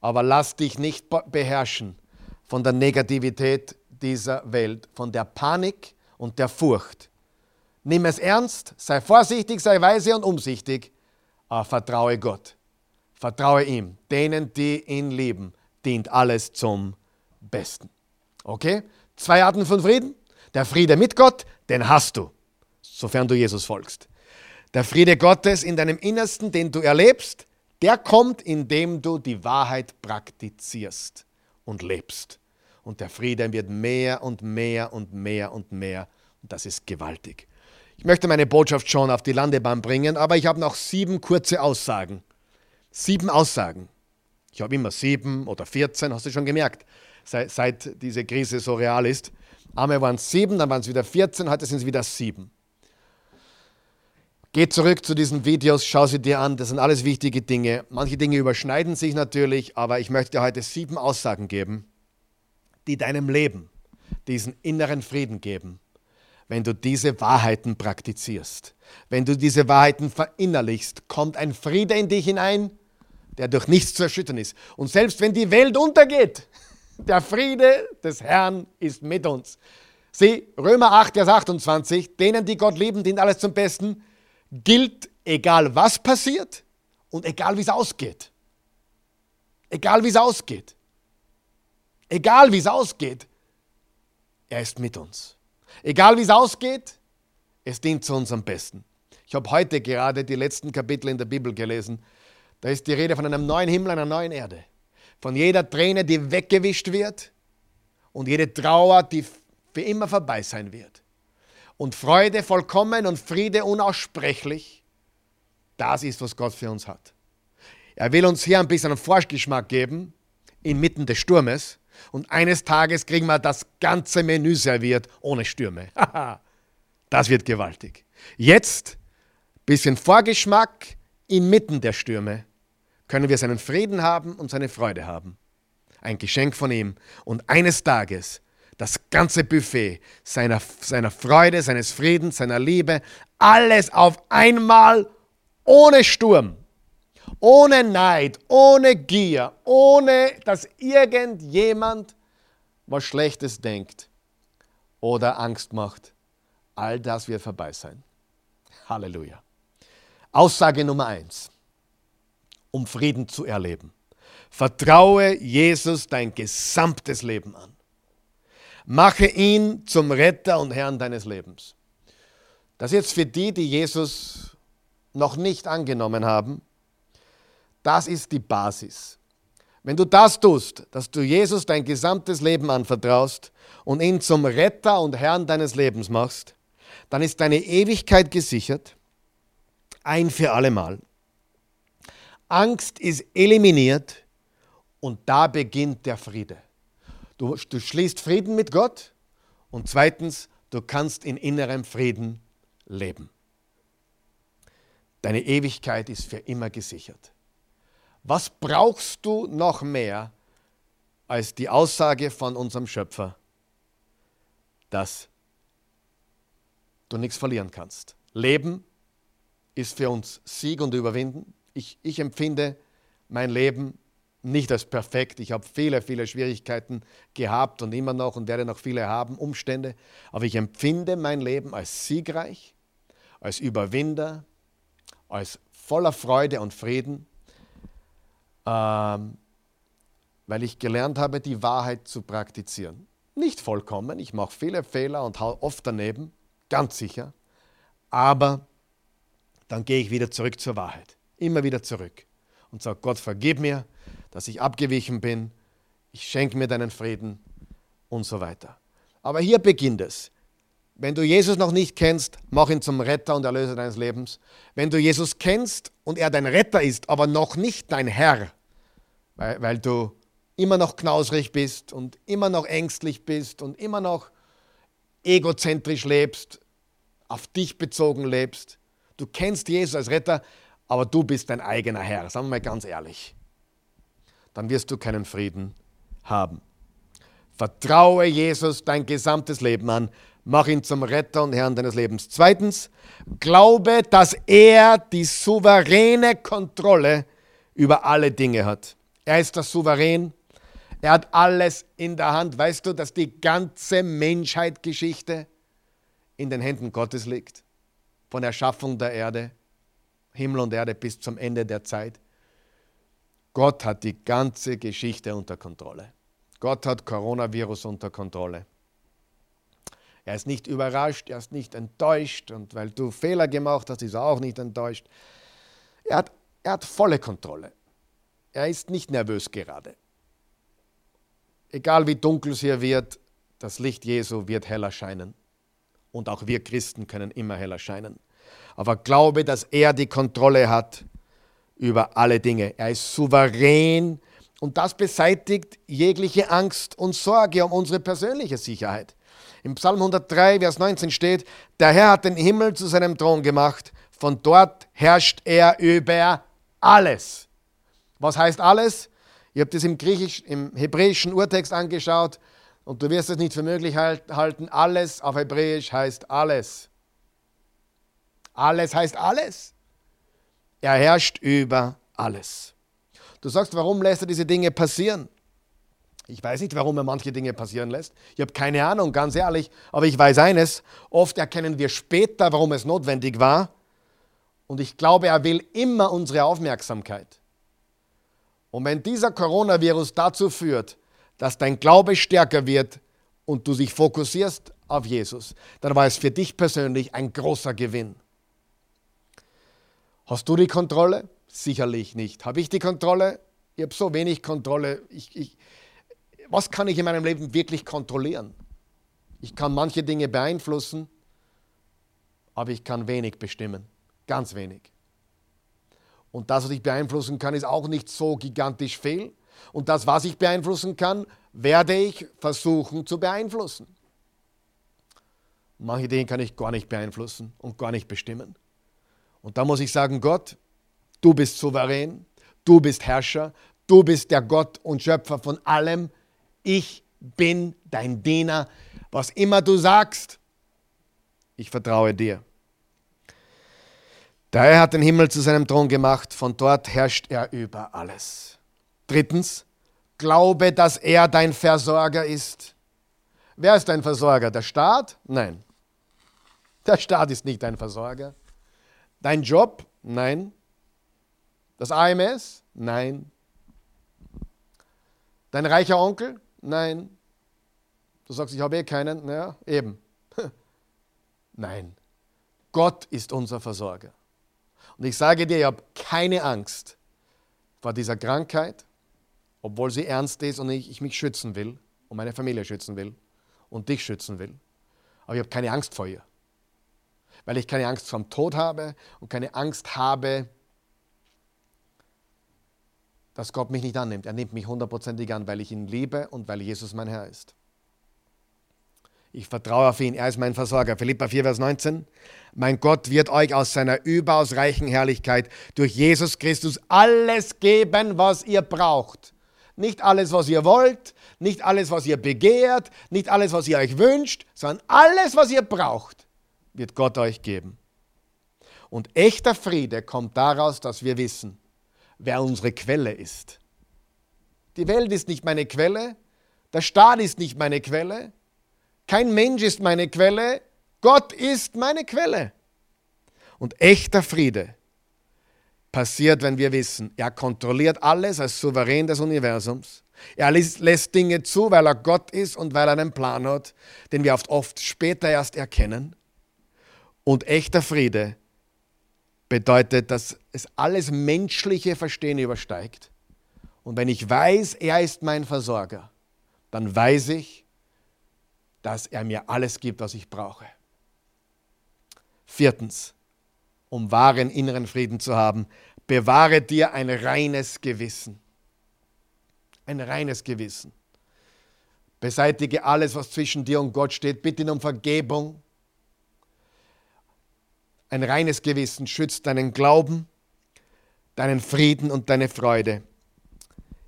Aber lass dich nicht beherrschen von der Negativität dieser Welt, von der Panik und der Furcht. Nimm es ernst, sei vorsichtig, sei weise und umsichtig, aber vertraue Gott. Vertraue ihm. Denen, die ihn lieben, dient alles zum Besten. Okay? Zwei Arten von Frieden. Der Friede mit Gott, den hast du, sofern du Jesus folgst. Der Friede Gottes in deinem Innersten, den du erlebst, der kommt, indem du die Wahrheit praktizierst und lebst. Und der Friede wird mehr und mehr und mehr und mehr. Und das ist gewaltig. Ich möchte meine Botschaft schon auf die Landebahn bringen, aber ich habe noch sieben kurze Aussagen. Sieben Aussagen. Ich habe immer sieben oder 14, hast du schon gemerkt, seit, seit diese Krise so real ist. Einmal waren es sieben, dann waren es wieder 14, heute sind es wieder sieben. Geh zurück zu diesen Videos, schau sie dir an, das sind alles wichtige Dinge. Manche Dinge überschneiden sich natürlich, aber ich möchte dir heute sieben Aussagen geben, die deinem Leben diesen inneren Frieden geben, wenn du diese Wahrheiten praktizierst. Wenn du diese Wahrheiten verinnerlichst, kommt ein Friede in dich hinein, der durch nichts zu erschüttern ist. Und selbst wenn die Welt untergeht, der Friede des Herrn ist mit uns. Sieh, Römer 8, Vers 28, denen, die Gott lieben, dient alles zum Besten, gilt, egal was passiert und egal wie es ausgeht. Egal wie es ausgeht. Egal wie es ausgeht, er ist mit uns. Egal wie es ausgeht, es dient zu uns am besten. Ich habe heute gerade die letzten Kapitel in der Bibel gelesen. Da ist die Rede von einem neuen Himmel, einer neuen Erde. Von jeder Träne, die weggewischt wird und jede Trauer, die für immer vorbei sein wird. Und Freude vollkommen und Friede unaussprechlich, das ist, was Gott für uns hat. Er will uns hier ein bisschen einen Vorgeschmack geben, inmitten des Sturmes. Und eines Tages kriegen wir das ganze Menü serviert ohne Stürme. das wird gewaltig. Jetzt ein bisschen Vorgeschmack inmitten der Stürme können wir seinen Frieden haben und seine Freude haben. Ein Geschenk von ihm. Und eines Tages das ganze Buffet seiner, seiner Freude, seines Friedens, seiner Liebe, alles auf einmal ohne Sturm, ohne Neid, ohne Gier, ohne dass irgendjemand was Schlechtes denkt oder Angst macht. All das wird vorbei sein. Halleluja. Aussage Nummer eins um Frieden zu erleben. Vertraue Jesus dein gesamtes Leben an. Mache ihn zum Retter und Herrn deines Lebens. Das ist jetzt für die, die Jesus noch nicht angenommen haben, das ist die Basis. Wenn du das tust, dass du Jesus dein gesamtes Leben anvertraust und ihn zum Retter und Herrn deines Lebens machst, dann ist deine Ewigkeit gesichert, ein für allemal. Angst ist eliminiert und da beginnt der Friede. Du, du schließt Frieden mit Gott und zweitens, du kannst in innerem Frieden leben. Deine Ewigkeit ist für immer gesichert. Was brauchst du noch mehr als die Aussage von unserem Schöpfer, dass du nichts verlieren kannst? Leben ist für uns Sieg und Überwinden ich, ich empfinde mein Leben nicht als perfekt. Ich habe viele, viele Schwierigkeiten gehabt und immer noch und werde noch viele haben, Umstände. Aber ich empfinde mein Leben als siegreich, als Überwinder, als voller Freude und Frieden, ähm, weil ich gelernt habe, die Wahrheit zu praktizieren. Nicht vollkommen, ich mache viele Fehler und hau oft daneben, ganz sicher. Aber dann gehe ich wieder zurück zur Wahrheit immer wieder zurück und sage, Gott, vergib mir, dass ich abgewichen bin, ich schenke mir deinen Frieden und so weiter. Aber hier beginnt es. Wenn du Jesus noch nicht kennst, mach ihn zum Retter und Erlöser deines Lebens. Wenn du Jesus kennst und er dein Retter ist, aber noch nicht dein Herr, weil, weil du immer noch knausrig bist und immer noch ängstlich bist und immer noch egozentrisch lebst, auf dich bezogen lebst, du kennst Jesus als Retter, aber du bist dein eigener Herr, sagen wir mal ganz ehrlich, dann wirst du keinen Frieden haben. Vertraue Jesus dein gesamtes Leben an, mach ihn zum Retter und Herrn deines Lebens. Zweitens, glaube, dass er die souveräne Kontrolle über alle Dinge hat. Er ist das Souverän. Er hat alles in der Hand. Weißt du, dass die ganze Menschheitsgeschichte in den Händen Gottes liegt? Von Erschaffung der Erde Himmel und Erde bis zum Ende der Zeit. Gott hat die ganze Geschichte unter Kontrolle. Gott hat Coronavirus unter Kontrolle. Er ist nicht überrascht, er ist nicht enttäuscht und weil du Fehler gemacht hast, ist er auch nicht enttäuscht. Er hat, er hat volle Kontrolle. Er ist nicht nervös gerade. Egal wie dunkel es hier wird, das Licht Jesu wird heller scheinen. Und auch wir Christen können immer heller scheinen. Aber glaube, dass er die Kontrolle hat über alle Dinge. Er ist souverän und das beseitigt jegliche Angst und Sorge um unsere persönliche Sicherheit. Im Psalm 103, Vers 19 steht, der Herr hat den Himmel zu seinem Thron gemacht, von dort herrscht er über alles. Was heißt alles? Ihr habt es im, im hebräischen Urtext angeschaut und du wirst es nicht für möglich halten. Alles auf Hebräisch heißt alles. Alles heißt alles. Er herrscht über alles. Du sagst, warum lässt er diese Dinge passieren? Ich weiß nicht, warum er manche Dinge passieren lässt. Ich habe keine Ahnung, ganz ehrlich. Aber ich weiß eines, oft erkennen wir später, warum es notwendig war. Und ich glaube, er will immer unsere Aufmerksamkeit. Und wenn dieser Coronavirus dazu führt, dass dein Glaube stärker wird und du dich fokussierst auf Jesus, dann war es für dich persönlich ein großer Gewinn. Hast du die Kontrolle? Sicherlich nicht. Habe ich die Kontrolle? Ich habe so wenig Kontrolle. Ich, ich, was kann ich in meinem Leben wirklich kontrollieren? Ich kann manche Dinge beeinflussen, aber ich kann wenig bestimmen. Ganz wenig. Und das, was ich beeinflussen kann, ist auch nicht so gigantisch viel. Und das, was ich beeinflussen kann, werde ich versuchen zu beeinflussen. Manche Dinge kann ich gar nicht beeinflussen und gar nicht bestimmen. Und da muss ich sagen, Gott, du bist souverän, du bist Herrscher, du bist der Gott und Schöpfer von allem. Ich bin dein Diener. Was immer du sagst, ich vertraue dir. Der Herr hat den Himmel zu seinem Thron gemacht, von dort herrscht er über alles. Drittens, glaube, dass er dein Versorger ist. Wer ist dein Versorger? Der Staat? Nein. Der Staat ist nicht dein Versorger. Dein Job? Nein. Das AMS? Nein. Dein reicher Onkel? Nein. Du sagst, ich habe eh keinen. Ja, eben. Nein. Gott ist unser Versorger. Und ich sage dir, ich habe keine Angst vor dieser Krankheit, obwohl sie ernst ist und ich, ich mich schützen will und meine Familie schützen will und dich schützen will. Aber ich habe keine Angst vor ihr weil ich keine Angst vom Tod habe und keine Angst habe, dass Gott mich nicht annimmt. Er nimmt mich hundertprozentig an, weil ich ihn liebe und weil Jesus mein Herr ist. Ich vertraue auf ihn, er ist mein Versorger. Philippa 4, Vers 19. Mein Gott wird euch aus seiner überaus reichen Herrlichkeit durch Jesus Christus alles geben, was ihr braucht. Nicht alles, was ihr wollt, nicht alles, was ihr begehrt, nicht alles, was ihr euch wünscht, sondern alles, was ihr braucht wird Gott euch geben. Und echter Friede kommt daraus, dass wir wissen, wer unsere Quelle ist. Die Welt ist nicht meine Quelle, der Staat ist nicht meine Quelle, kein Mensch ist meine Quelle, Gott ist meine Quelle. Und echter Friede passiert, wenn wir wissen, er kontrolliert alles als Souverän des Universums. Er lässt Dinge zu, weil er Gott ist und weil er einen Plan hat, den wir oft, oft später erst erkennen. Und echter Friede bedeutet, dass es alles menschliche Verstehen übersteigt. Und wenn ich weiß, er ist mein Versorger, dann weiß ich, dass er mir alles gibt, was ich brauche. Viertens, um wahren inneren Frieden zu haben, bewahre dir ein reines Gewissen. Ein reines Gewissen. Beseitige alles, was zwischen dir und Gott steht. Bitte ihn um Vergebung. Ein reines Gewissen schützt deinen Glauben, deinen Frieden und deine Freude.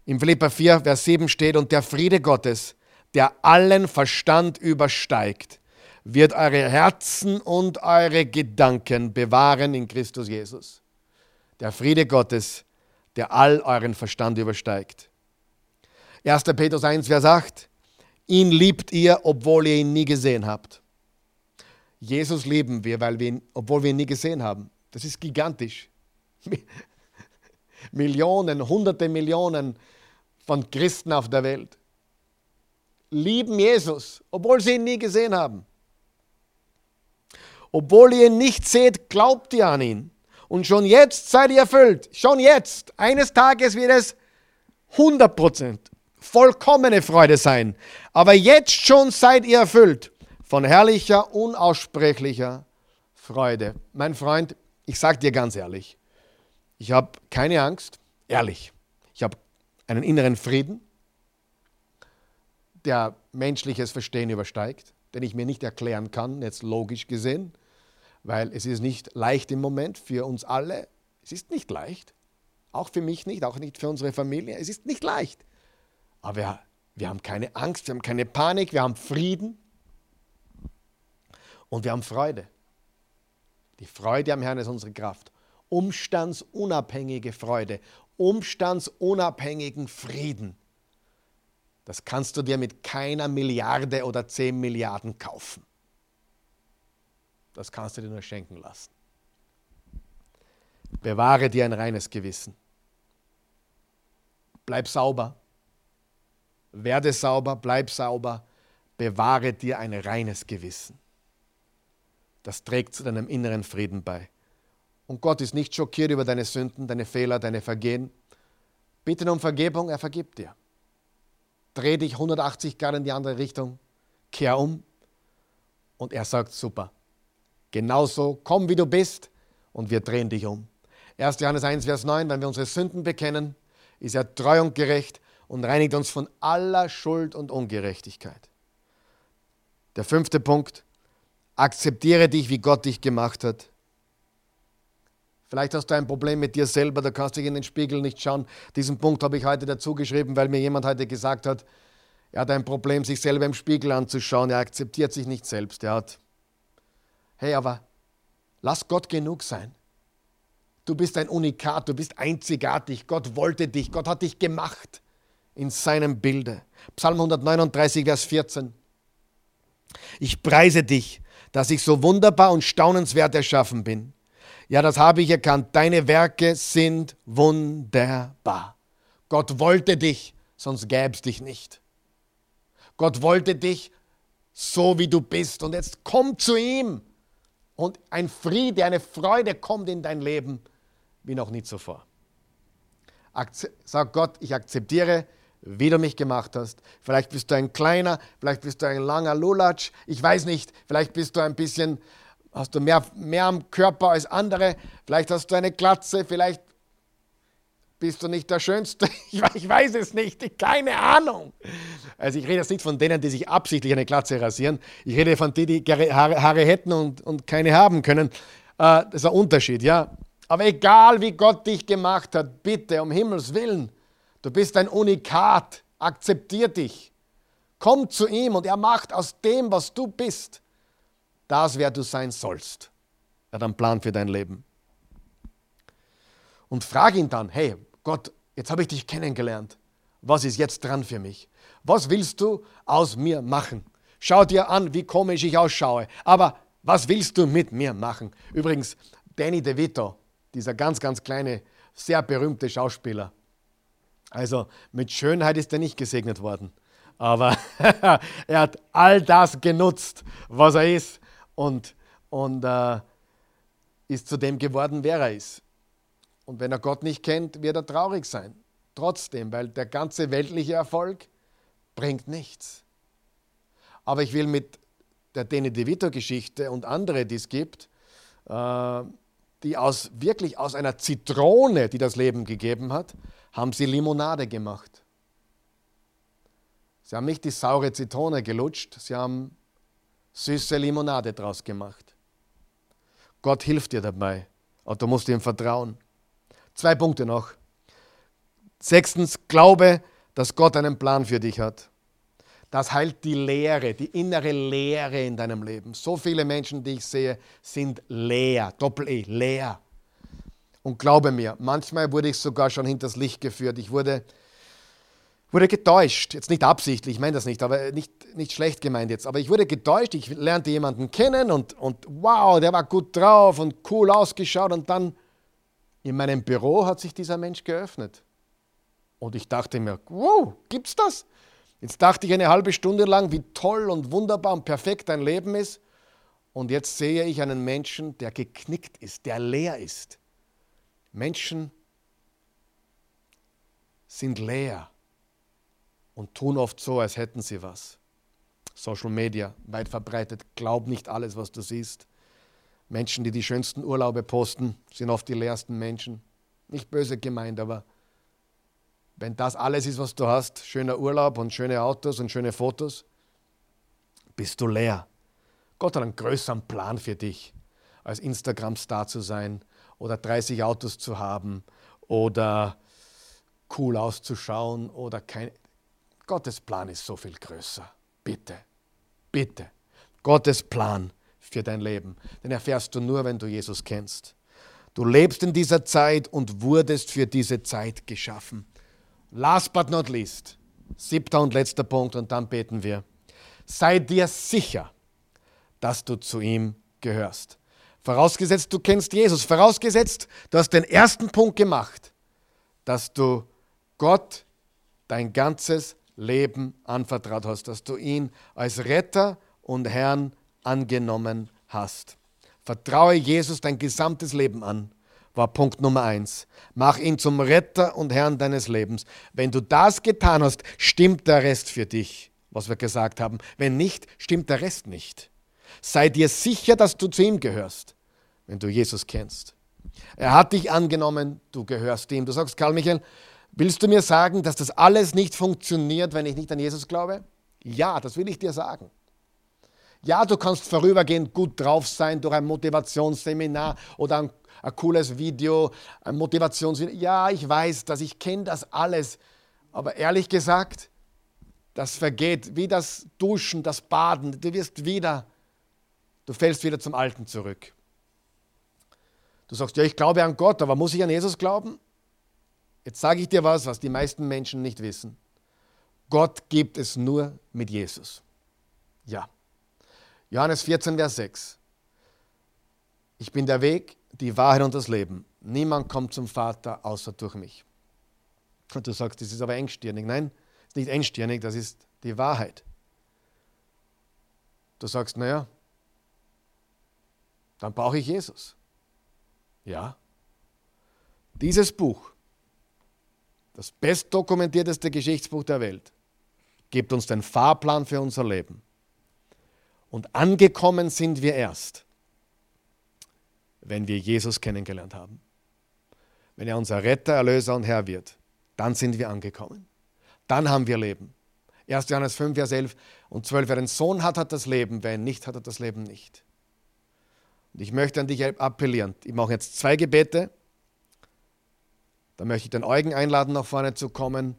Im Philippa 4, Vers 7 steht, und der Friede Gottes, der allen Verstand übersteigt, wird eure Herzen und eure Gedanken bewahren in Christus Jesus. Der Friede Gottes, der all euren Verstand übersteigt. 1. Petrus 1, Vers 8. Ihn liebt ihr, obwohl ihr ihn nie gesehen habt. Jesus lieben wir, weil wir ihn, obwohl wir ihn nie gesehen haben. Das ist gigantisch. Millionen, hunderte Millionen von Christen auf der Welt lieben Jesus, obwohl sie ihn nie gesehen haben. Obwohl ihr ihn nicht seht, glaubt ihr an ihn. Und schon jetzt seid ihr erfüllt. Schon jetzt. Eines Tages wird es 100% vollkommene Freude sein. Aber jetzt schon seid ihr erfüllt von herrlicher, unaussprechlicher Freude. Mein Freund, ich sage dir ganz ehrlich, ich habe keine Angst, ehrlich. Ich habe einen inneren Frieden, der menschliches Verstehen übersteigt, den ich mir nicht erklären kann, jetzt logisch gesehen, weil es ist nicht leicht im Moment für uns alle. Es ist nicht leicht, auch für mich nicht, auch nicht für unsere Familie. Es ist nicht leicht. Aber wir, wir haben keine Angst, wir haben keine Panik, wir haben Frieden und wir haben Freude. Die Freude am Herrn ist unsere Kraft. Umstandsunabhängige Freude, umstandsunabhängigen Frieden. Das kannst du dir mit keiner Milliarde oder zehn Milliarden kaufen. Das kannst du dir nur schenken lassen. Bewahre dir ein reines Gewissen. Bleib sauber. Werde sauber, bleib sauber. Bewahre dir ein reines Gewissen. Das trägt zu deinem inneren Frieden bei. Und Gott ist nicht schockiert über deine Sünden, deine Fehler, deine Vergehen. Bitte um Vergebung, er vergibt dir. Dreh dich 180 Grad in die andere Richtung, kehr um und er sagt, super, genauso, komm wie du bist und wir drehen dich um. 1. Johannes 1, Vers 9, wenn wir unsere Sünden bekennen, ist er treu und gerecht und reinigt uns von aller Schuld und Ungerechtigkeit. Der fünfte Punkt, akzeptiere dich, wie Gott dich gemacht hat. Vielleicht hast du ein Problem mit dir selber, da kannst du dich in den Spiegel nicht schauen. Diesen Punkt habe ich heute dazu geschrieben, weil mir jemand heute gesagt hat, er hat ein Problem, sich selber im Spiegel anzuschauen. Er akzeptiert sich nicht selbst. Er hat, hey, aber lass Gott genug sein. Du bist ein Unikat, du bist einzigartig. Gott wollte dich, Gott hat dich gemacht in seinem Bilde. Psalm 139, Vers 14. Ich preise dich, dass ich so wunderbar und staunenswert erschaffen bin. Ja, das habe ich erkannt. Deine Werke sind wunderbar. Gott wollte dich, sonst gäbe es dich nicht. Gott wollte dich so, wie du bist. Und jetzt komm zu ihm. Und ein Friede, eine Freude kommt in dein Leben wie noch nie zuvor. Sag Gott, ich akzeptiere, wie du mich gemacht hast. Vielleicht bist du ein kleiner, vielleicht bist du ein langer Lulatsch, ich weiß nicht, vielleicht bist du ein bisschen hast du mehr, mehr am Körper als andere, vielleicht hast du eine Glatze, vielleicht bist du nicht der Schönste, ich weiß es nicht, keine Ahnung. Also ich rede jetzt nicht von denen, die sich absichtlich eine Glatze rasieren, ich rede von denen, die Haare, Haare hätten und, und keine haben können. Äh, das ist ein Unterschied, ja. Aber egal wie Gott dich gemacht hat, bitte, um Himmels Willen, du bist ein Unikat, akzeptier dich. Komm zu ihm und er macht aus dem, was du bist, das, wer du sein sollst. Er hat einen Plan für dein Leben. Und frag ihn dann, hey Gott, jetzt habe ich dich kennengelernt. Was ist jetzt dran für mich? Was willst du aus mir machen? Schau dir an, wie komisch ich ausschaue. Aber was willst du mit mir machen? Übrigens, Danny DeVito, dieser ganz, ganz kleine, sehr berühmte Schauspieler. Also mit Schönheit ist er nicht gesegnet worden. Aber er hat all das genutzt, was er ist und, und äh, ist zu dem geworden, wer er ist. Und wenn er Gott nicht kennt, wird er traurig sein. Trotzdem, weil der ganze weltliche Erfolg bringt nichts. Aber ich will mit der Dene DeVito-Geschichte und andere, die es gibt, äh, die aus, wirklich aus einer Zitrone, die das Leben gegeben hat, haben sie Limonade gemacht. Sie haben nicht die saure Zitrone gelutscht, sie haben süße Limonade draus gemacht. Gott hilft dir dabei, und du musst ihm vertrauen. Zwei Punkte noch. Sechstens, glaube, dass Gott einen Plan für dich hat. Das heilt die Leere, die innere Leere in deinem Leben. So viele Menschen, die ich sehe, sind leer, Doppel-E, leer. Und glaube mir, manchmal wurde ich sogar schon hinters Licht geführt. Ich wurde wurde getäuscht, jetzt nicht absichtlich, ich meine das nicht, aber nicht, nicht schlecht gemeint jetzt, aber ich wurde getäuscht, ich lernte jemanden kennen und, und wow, der war gut drauf und cool ausgeschaut und dann in meinem Büro hat sich dieser Mensch geöffnet. Und ich dachte mir, wow, gibt's das? Jetzt dachte ich eine halbe Stunde lang, wie toll und wunderbar und perfekt dein Leben ist. Und jetzt sehe ich einen Menschen, der geknickt ist, der leer ist. Menschen sind leer und tun oft so, als hätten sie was. Social Media, weit verbreitet, glaub nicht alles, was du siehst. Menschen, die die schönsten Urlaube posten, sind oft die leersten Menschen. Nicht böse gemeint, aber wenn das alles ist, was du hast, schöner Urlaub und schöne Autos und schöne Fotos, bist du leer. Gott hat einen größeren Plan für dich, als Instagram-Star zu sein oder 30 Autos zu haben oder cool auszuschauen oder kein. Gottes Plan ist so viel größer. Bitte, bitte. Gottes Plan für dein Leben. Den erfährst du nur, wenn du Jesus kennst. Du lebst in dieser Zeit und wurdest für diese Zeit geschaffen. Last but not least, siebter und letzter Punkt und dann beten wir. Sei dir sicher, dass du zu ihm gehörst. Vorausgesetzt, du kennst Jesus. Vorausgesetzt, du hast den ersten Punkt gemacht, dass du Gott dein ganzes Leben anvertraut hast, dass du ihn als Retter und Herrn angenommen hast. Vertraue Jesus dein gesamtes Leben an, war Punkt Nummer eins. Mach ihn zum Retter und Herrn deines Lebens. Wenn du das getan hast, stimmt der Rest für dich, was wir gesagt haben. Wenn nicht, stimmt der Rest nicht. Sei dir sicher, dass du zu ihm gehörst, wenn du Jesus kennst. Er hat dich angenommen, du gehörst ihm. Du sagst, Karl Michael, willst du mir sagen, dass das alles nicht funktioniert, wenn ich nicht an Jesus glaube? Ja, das will ich dir sagen. Ja, du kannst vorübergehend gut drauf sein durch ein Motivationsseminar oder ein, ein cooles Video, ein Motivationsvideo. Ja, ich weiß dass ich kenne das alles. Aber ehrlich gesagt, das vergeht wie das Duschen, das Baden. Du wirst wieder, du fällst wieder zum Alten zurück. Du sagst, ja, ich glaube an Gott, aber muss ich an Jesus glauben? Jetzt sage ich dir was, was die meisten Menschen nicht wissen. Gott gibt es nur mit Jesus. Ja. Johannes 14, Vers 6. Ich bin der Weg, die Wahrheit und das Leben. Niemand kommt zum Vater außer durch mich. Und du sagst, das ist aber engstirnig. Nein, ist nicht engstirnig, das ist die Wahrheit. Du sagst, naja, dann brauche ich Jesus. Ja. Dieses Buch, das bestdokumentierteste Geschichtsbuch der Welt, gibt uns den Fahrplan für unser Leben. Und angekommen sind wir erst, wenn wir Jesus kennengelernt haben. Wenn er unser Retter, Erlöser und Herr wird, dann sind wir angekommen. Dann haben wir Leben. 1. Johannes 5, Vers 11 und 12. Wer einen Sohn hat, hat das Leben. Wer ihn nicht hat, hat das Leben nicht. Und ich möchte an dich appellieren. Ich mache jetzt zwei Gebete. Da möchte ich den Eugen einladen, nach vorne zu kommen.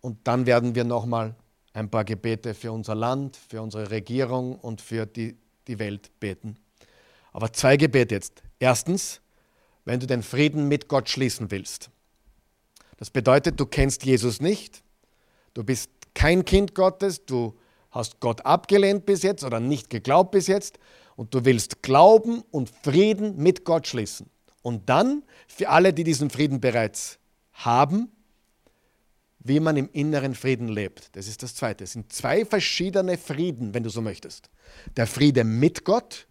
Und dann werden wir nochmal ein paar Gebete für unser Land, für unsere Regierung und für die, die Welt beten. Aber zwei Gebete jetzt. Erstens, wenn du den Frieden mit Gott schließen willst. Das bedeutet, du kennst Jesus nicht, du bist kein Kind Gottes, du hast Gott abgelehnt bis jetzt oder nicht geglaubt bis jetzt und du willst Glauben und Frieden mit Gott schließen. Und dann, für alle, die diesen Frieden bereits haben, wie man im inneren Frieden lebt. Das ist das Zweite. Es sind zwei verschiedene Frieden, wenn du so möchtest. Der Friede mit Gott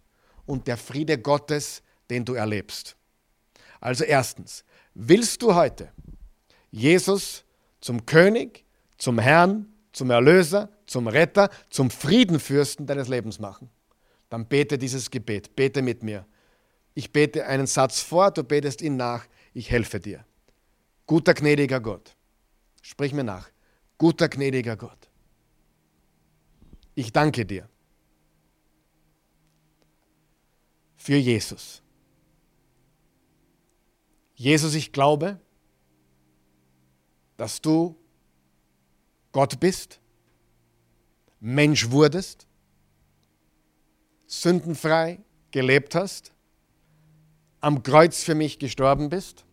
und der Friede Gottes, den du erlebst. Also erstens, willst du heute Jesus zum König, zum Herrn, zum Erlöser, zum Retter, zum Friedenfürsten deines Lebens machen? Dann bete dieses Gebet, bete mit mir. Ich bete einen Satz vor, du betest ihn nach, ich helfe dir. Guter, gnädiger Gott Sprich mir nach. Guter, gnädiger Gott. Ich danke dir für Jesus. Jesus, ich glaube, dass du Gott bist, Mensch wurdest, sündenfrei gelebt hast, am Kreuz für mich gestorben bist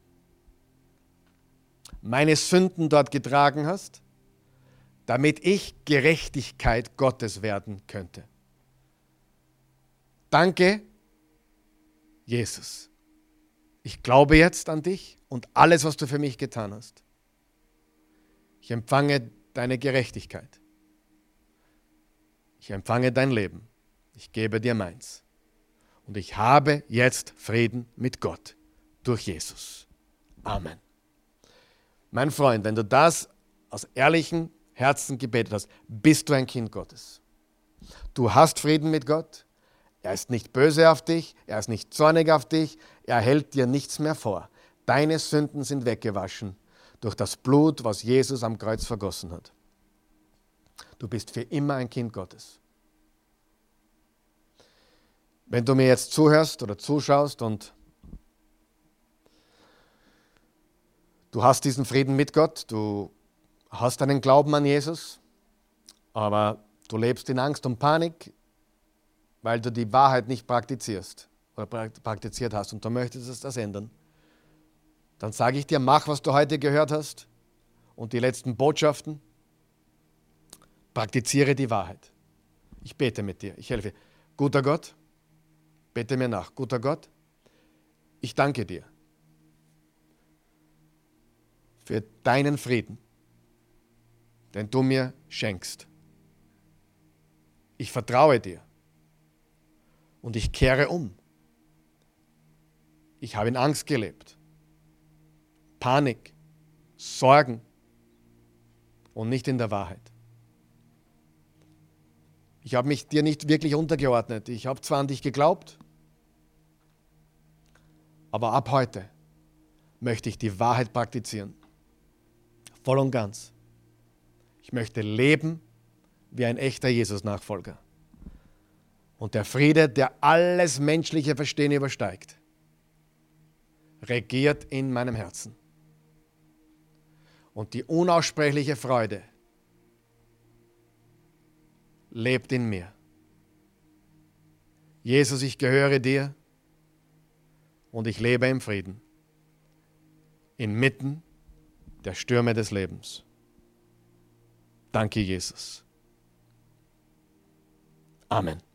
meine Sünden dort getragen hast, damit ich Gerechtigkeit Gottes werden könnte. Danke, Jesus. Ich glaube jetzt an dich und alles, was du für mich getan hast. Ich empfange deine Gerechtigkeit. Ich empfange dein Leben. Ich gebe dir meins. Und ich habe jetzt Frieden mit Gott durch Jesus. Amen. Mein Freund, wenn du das aus ehrlichem Herzen gebetet hast, bist du ein Kind Gottes. Du hast Frieden mit Gott. Er ist nicht böse auf dich, er ist nicht zornig auf dich, er hält dir nichts mehr vor. Deine Sünden sind weggewaschen durch das Blut, was Jesus am Kreuz vergossen hat. Du bist für immer ein Kind Gottes. Wenn du mir jetzt zuhörst oder zuschaust und du hast diesen Frieden mit Gott, du hast einen Glauben an Jesus, aber du lebst in Angst und Panik, weil du die Wahrheit nicht praktizierst oder praktiziert hast und du möchtest das ändern, dann sage ich dir, mach, was du heute gehört hast und die letzten Botschaften, praktiziere die Wahrheit. Ich bete mit dir, ich helfe. Guter Gott, bete mir nach. Guter Gott, ich danke dir für deinen Frieden, den du mir schenkst. Ich vertraue dir und ich kehre um. Ich habe in Angst gelebt, Panik, Sorgen und nicht in der Wahrheit. Ich habe mich dir nicht wirklich untergeordnet. Ich habe zwar an dich geglaubt, aber ab heute möchte ich die Wahrheit praktizieren. Voll und ganz. Ich möchte leben wie ein echter Jesus-Nachfolger. Und der Friede, der alles menschliche Verstehen übersteigt, regiert in meinem Herzen. Und die unaussprechliche Freude lebt in mir. Jesus, ich gehöre dir und ich lebe im Frieden, inmitten der Stürme des Lebens. Danke, Jesus. Amen.